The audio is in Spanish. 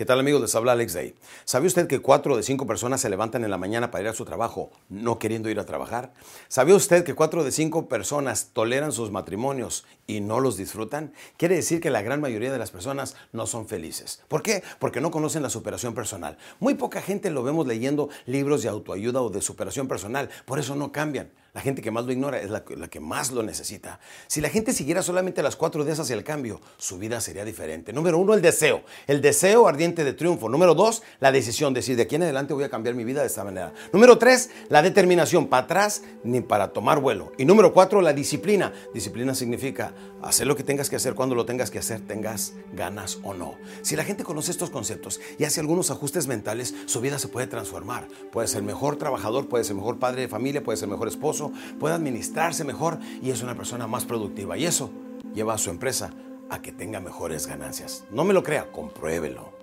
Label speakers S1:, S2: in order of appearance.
S1: ¿Qué tal amigos? Les habla Alex Day. ¿Sabe usted que cuatro de cinco personas se levantan en la mañana para ir a su trabajo no queriendo ir a trabajar? ¿Sabe usted que cuatro de cinco personas toleran sus matrimonios y no los disfrutan? Quiere decir que la gran mayoría de las personas no son felices. ¿Por qué? Porque no conocen la superación personal. Muy poca gente lo vemos leyendo libros de autoayuda o de superación personal. Por eso no cambian. La gente que más lo ignora es la, que más lo necesita. Si la gente siguiera solamente las cuatro días hacia el cambio, su vida sería diferente. Número uno, el deseo. El deseo ardiente de triunfo. Número dos, la decisión. Decir, de aquí en adelante voy a cambiar mi vida de esta manera. Número tres, la determinación. Para atrás ni para tomar vuelo. Y número cuatro, la disciplina. Disciplina significa hacer lo que tengas que hacer cuando lo tengas que hacer, tengas ganas o no. Si la gente conoce estos conceptos y hace algunos ajustes mentales, su vida se puede transformar. Puede ser mejor trabajador, puede ser mejor padre de familia, puede ser mejor esposo puede administrarse mejor y es una persona más productiva. Y eso lleva a su empresa a que tenga mejores ganancias. No me lo crea, compruébelo.